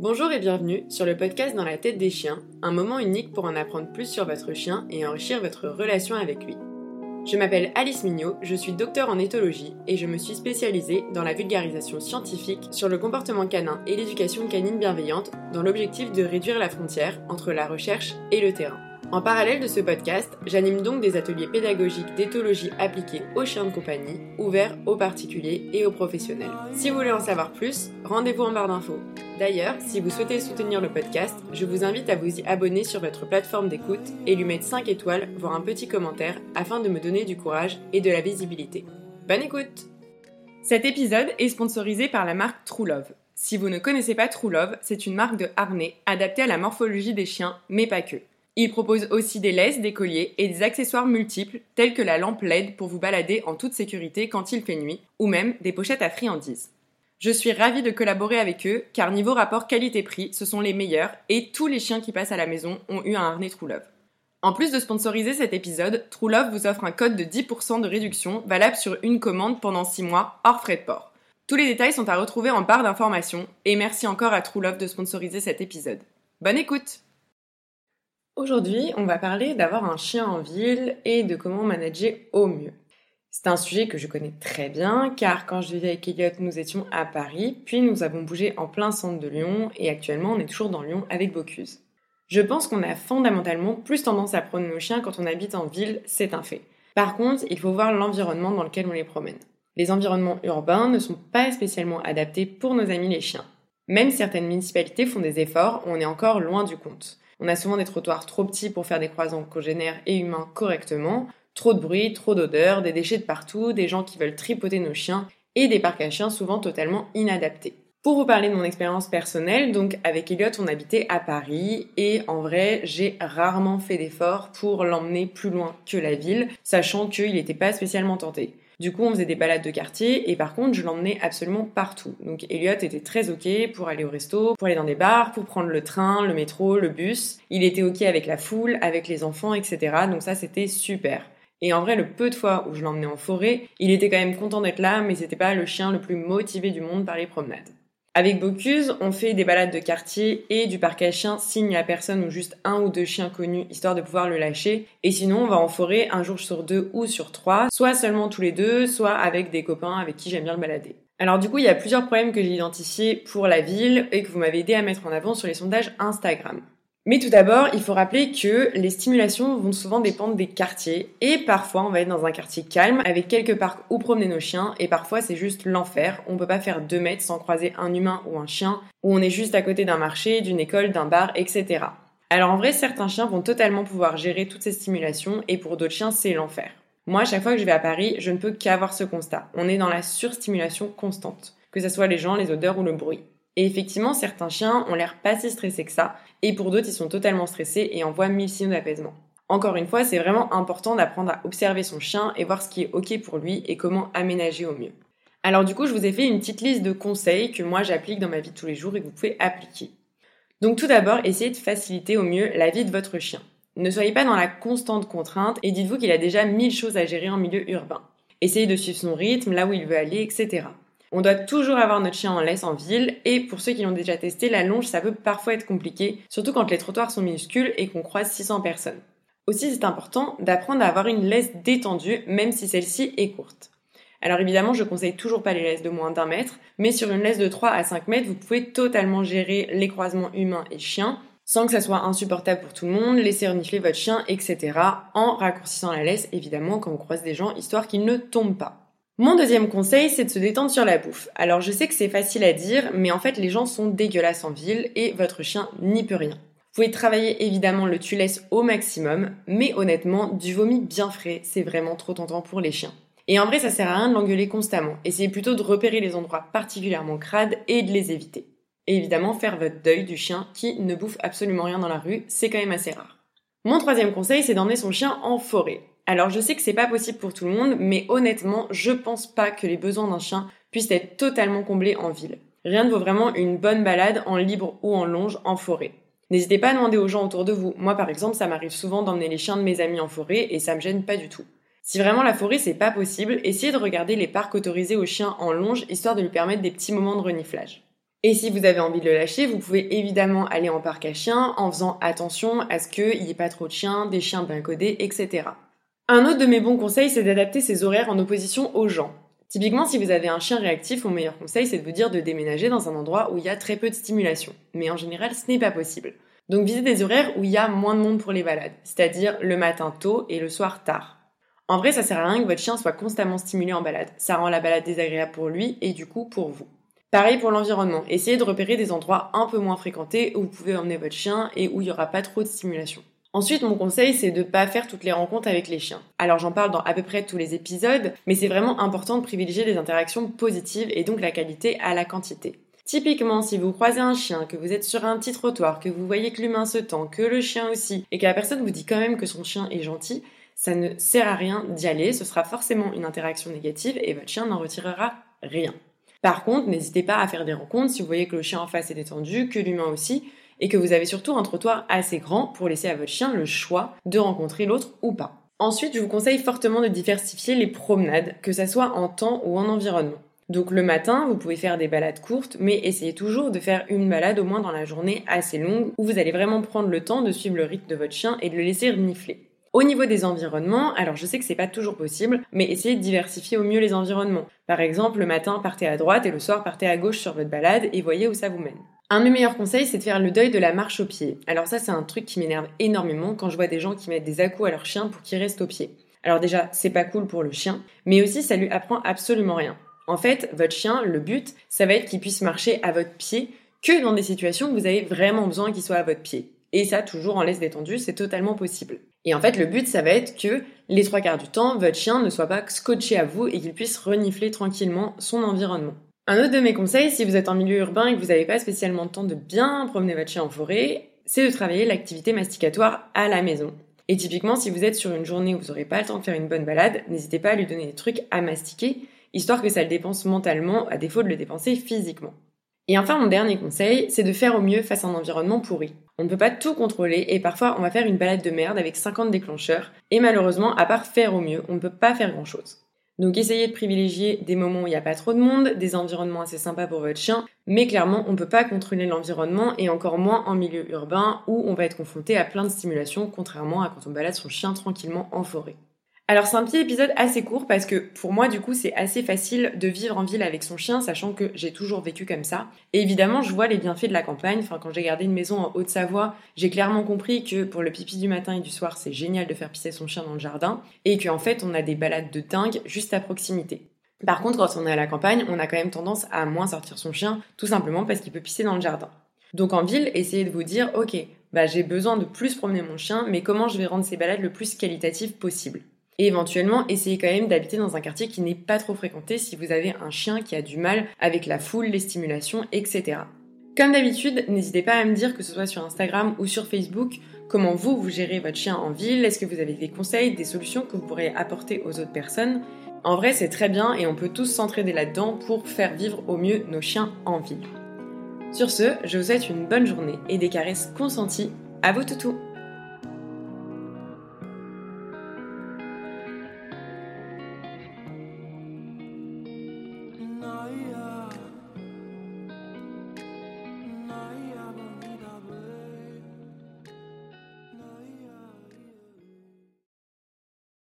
Bonjour et bienvenue sur le podcast Dans la tête des chiens, un moment unique pour en apprendre plus sur votre chien et enrichir votre relation avec lui. Je m'appelle Alice Mignot, je suis docteur en éthologie et je me suis spécialisée dans la vulgarisation scientifique sur le comportement canin et l'éducation canine bienveillante dans l'objectif de réduire la frontière entre la recherche et le terrain. En parallèle de ce podcast, j'anime donc des ateliers pédagogiques d'éthologie appliqués aux chiens de compagnie, ouverts aux particuliers et aux professionnels. Si vous voulez en savoir plus, rendez-vous en barre d'infos. D'ailleurs, si vous souhaitez soutenir le podcast, je vous invite à vous y abonner sur votre plateforme d'écoute et lui mettre 5 étoiles, voire un petit commentaire, afin de me donner du courage et de la visibilité. Bonne écoute Cet épisode est sponsorisé par la marque True Love. Si vous ne connaissez pas True Love, c'est une marque de harnais adaptée à la morphologie des chiens, mais pas que. Il propose aussi des laisses, des colliers et des accessoires multiples tels que la lampe LED pour vous balader en toute sécurité quand il fait nuit, ou même des pochettes à friandises. Je suis ravie de collaborer avec eux car niveau rapport qualité-prix, ce sont les meilleurs et tous les chiens qui passent à la maison ont eu un harnais True Love. En plus de sponsoriser cet épisode, True Love vous offre un code de 10% de réduction valable sur une commande pendant 6 mois hors frais de port. Tous les détails sont à retrouver en barre d'informations et merci encore à True Love de sponsoriser cet épisode. Bonne écoute Aujourd'hui, on va parler d'avoir un chien en ville et de comment manager au mieux. C'est un sujet que je connais très bien car quand je vivais avec Elliot, nous étions à Paris, puis nous avons bougé en plein centre de Lyon et actuellement on est toujours dans Lyon avec Bocuse. Je pense qu'on a fondamentalement plus tendance à prendre nos chiens quand on habite en ville, c'est un fait. Par contre, il faut voir l'environnement dans lequel on les promène. Les environnements urbains ne sont pas spécialement adaptés pour nos amis les chiens. Même certaines municipalités font des efforts, on est encore loin du compte. On a souvent des trottoirs trop petits pour faire des croisants congénères et humains correctement, trop de bruit, trop d'odeur, des déchets de partout, des gens qui veulent tripoter nos chiens et des parcs à chiens souvent totalement inadaptés. Pour vous parler de mon expérience personnelle, donc avec Elliot, on habitait à Paris et en vrai, j'ai rarement fait d'efforts pour l'emmener plus loin que la ville, sachant qu'il n'était pas spécialement tenté. Du coup, on faisait des balades de quartier et par contre, je l'emmenais absolument partout. Donc Elliot était très ok pour aller au resto, pour aller dans des bars, pour prendre le train, le métro, le bus. Il était ok avec la foule, avec les enfants, etc. Donc ça, c'était super. Et en vrai, le peu de fois où je l'emmenais en forêt, il était quand même content d'être là, mais c'était pas le chien le plus motivé du monde par les promenades. Avec Bocuse, on fait des balades de quartier et du parc à chiens signe à personne ou juste un ou deux chiens connus histoire de pouvoir le lâcher. Et sinon, on va en forêt un jour sur deux ou sur trois, soit seulement tous les deux, soit avec des copains avec qui j'aime bien le balader. Alors du coup, il y a plusieurs problèmes que j'ai identifiés pour la ville et que vous m'avez aidé à mettre en avant sur les sondages Instagram. Mais tout d'abord, il faut rappeler que les stimulations vont souvent dépendre des quartiers et parfois on va être dans un quartier calme avec quelques parcs où promener nos chiens et parfois c'est juste l'enfer. On peut pas faire deux mètres sans croiser un humain ou un chien ou on est juste à côté d'un marché, d'une école, d'un bar, etc. Alors en vrai, certains chiens vont totalement pouvoir gérer toutes ces stimulations et pour d'autres chiens c'est l'enfer. Moi, à chaque fois que je vais à Paris, je ne peux qu'avoir ce constat. On est dans la surstimulation constante, que ce soit les gens, les odeurs ou le bruit. Et effectivement, certains chiens ont l'air pas si stressés que ça, et pour d'autres, ils sont totalement stressés et envoient mille signaux d'apaisement. Encore une fois, c'est vraiment important d'apprendre à observer son chien et voir ce qui est ok pour lui et comment aménager au mieux. Alors du coup, je vous ai fait une petite liste de conseils que moi j'applique dans ma vie de tous les jours et que vous pouvez appliquer. Donc tout d'abord, essayez de faciliter au mieux la vie de votre chien. Ne soyez pas dans la constante contrainte et dites-vous qu'il a déjà mille choses à gérer en milieu urbain. Essayez de suivre son rythme, là où il veut aller, etc. On doit toujours avoir notre chien en laisse en ville et pour ceux qui l'ont déjà testé, la longe ça peut parfois être compliqué, surtout quand les trottoirs sont minuscules et qu'on croise 600 personnes. Aussi c'est important d'apprendre à avoir une laisse détendue même si celle-ci est courte. Alors évidemment, je conseille toujours pas les laisses de moins d'un mètre, mais sur une laisse de 3 à 5 mètres, vous pouvez totalement gérer les croisements humains et chiens, sans que ça soit insupportable pour tout le monde, laisser renifler votre chien, etc. En raccourcissant la laisse, évidemment, quand on croise des gens, histoire qu'ils ne tombent pas. Mon deuxième conseil, c'est de se détendre sur la bouffe. Alors je sais que c'est facile à dire, mais en fait les gens sont dégueulasses en ville et votre chien n'y peut rien. Vous pouvez travailler évidemment le tu au maximum, mais honnêtement, du vomi bien frais, c'est vraiment trop tentant pour les chiens. Et en vrai, ça sert à rien de l'engueuler constamment. Essayez plutôt de repérer les endroits particulièrement crades et de les éviter. Et évidemment, faire votre deuil du chien qui ne bouffe absolument rien dans la rue, c'est quand même assez rare. Mon troisième conseil, c'est d'emmener son chien en forêt. Alors je sais que c'est pas possible pour tout le monde, mais honnêtement, je pense pas que les besoins d'un chien puissent être totalement comblés en ville. Rien ne vaut vraiment une bonne balade en libre ou en longe en forêt. N'hésitez pas à demander aux gens autour de vous. Moi par exemple, ça m'arrive souvent d'emmener les chiens de mes amis en forêt et ça me gêne pas du tout. Si vraiment la forêt c'est pas possible, essayez de regarder les parcs autorisés aux chiens en longe histoire de lui permettre des petits moments de reniflage. Et si vous avez envie de le lâcher, vous pouvez évidemment aller en parc à chiens en faisant attention à ce qu'il n'y ait pas trop de chiens, des chiens bien codés, etc. Un autre de mes bons conseils, c'est d'adapter ses horaires en opposition aux gens. Typiquement, si vous avez un chien réactif, mon meilleur conseil, c'est de vous dire de déménager dans un endroit où il y a très peu de stimulation. Mais en général, ce n'est pas possible. Donc visez des horaires où il y a moins de monde pour les balades, c'est-à-dire le matin tôt et le soir tard. En vrai, ça sert à rien que votre chien soit constamment stimulé en balade. Ça rend la balade désagréable pour lui et du coup pour vous. Pareil pour l'environnement. Essayez de repérer des endroits un peu moins fréquentés où vous pouvez emmener votre chien et où il n'y aura pas trop de stimulation. Ensuite, mon conseil, c'est de ne pas faire toutes les rencontres avec les chiens. Alors j'en parle dans à peu près tous les épisodes, mais c'est vraiment important de privilégier des interactions positives et donc la qualité à la quantité. Typiquement, si vous croisez un chien, que vous êtes sur un petit trottoir, que vous voyez que l'humain se tend, que le chien aussi, et que la personne vous dit quand même que son chien est gentil, ça ne sert à rien d'y aller, ce sera forcément une interaction négative et votre chien n'en retirera rien. Par contre, n'hésitez pas à faire des rencontres si vous voyez que le chien en face est détendu, que l'humain aussi, et que vous avez surtout un trottoir assez grand pour laisser à votre chien le choix de rencontrer l'autre ou pas. Ensuite, je vous conseille fortement de diversifier les promenades, que ce soit en temps ou en environnement. Donc le matin, vous pouvez faire des balades courtes, mais essayez toujours de faire une balade au moins dans la journée assez longue, où vous allez vraiment prendre le temps de suivre le rythme de votre chien et de le laisser renifler. Au niveau des environnements, alors je sais que c'est pas toujours possible, mais essayez de diversifier au mieux les environnements. Par exemple, le matin, partez à droite et le soir, partez à gauche sur votre balade et voyez où ça vous mène. Un de mes meilleurs conseils, c'est de faire le deuil de la marche au pied. Alors ça, c'est un truc qui m'énerve énormément quand je vois des gens qui mettent des à à leur chien pour qu'il reste au pied. Alors déjà, c'est pas cool pour le chien, mais aussi ça lui apprend absolument rien. En fait, votre chien, le but, ça va être qu'il puisse marcher à votre pied que dans des situations où vous avez vraiment besoin qu'il soit à votre pied. Et ça, toujours en laisse détendue, c'est totalement possible. Et en fait, le but, ça va être que les trois quarts du temps, votre chien ne soit pas scotché à vous et qu'il puisse renifler tranquillement son environnement. Un autre de mes conseils, si vous êtes en milieu urbain et que vous n'avez pas spécialement le temps de bien promener votre chien en forêt, c'est de travailler l'activité masticatoire à la maison. Et typiquement, si vous êtes sur une journée où vous n'aurez pas le temps de faire une bonne balade, n'hésitez pas à lui donner des trucs à mastiquer histoire que ça le dépense mentalement à défaut de le dépenser physiquement. Et enfin, mon dernier conseil, c'est de faire au mieux face à un environnement pourri. On ne peut pas tout contrôler et parfois on va faire une balade de merde avec 50 déclencheurs et malheureusement, à part faire au mieux, on ne peut pas faire grand chose. Donc essayez de privilégier des moments où il n'y a pas trop de monde, des environnements assez sympas pour votre chien, mais clairement on ne peut pas contrôler l'environnement et encore moins en milieu urbain où on va être confronté à plein de stimulations contrairement à quand on balade son chien tranquillement en forêt. Alors c'est un petit épisode assez court parce que pour moi du coup c'est assez facile de vivre en ville avec son chien sachant que j'ai toujours vécu comme ça. Et évidemment je vois les bienfaits de la campagne. Enfin quand j'ai gardé une maison en Haute-Savoie, j'ai clairement compris que pour le pipi du matin et du soir c'est génial de faire pisser son chien dans le jardin et qu'en fait on a des balades de dingue juste à proximité. Par contre quand on est à la campagne on a quand même tendance à moins sortir son chien tout simplement parce qu'il peut pisser dans le jardin. Donc en ville essayez de vous dire ok bah j'ai besoin de plus promener mon chien mais comment je vais rendre ces balades le plus qualitatives possible? Et éventuellement, essayez quand même d'habiter dans un quartier qui n'est pas trop fréquenté si vous avez un chien qui a du mal avec la foule, les stimulations, etc. Comme d'habitude, n'hésitez pas à me dire que ce soit sur Instagram ou sur Facebook comment vous, vous gérez votre chien en ville, est-ce que vous avez des conseils, des solutions que vous pourrez apporter aux autres personnes. En vrai, c'est très bien et on peut tous s'entraider là-dedans pour faire vivre au mieux nos chiens en ville. Sur ce, je vous souhaite une bonne journée et des caresses consenties à vos toutous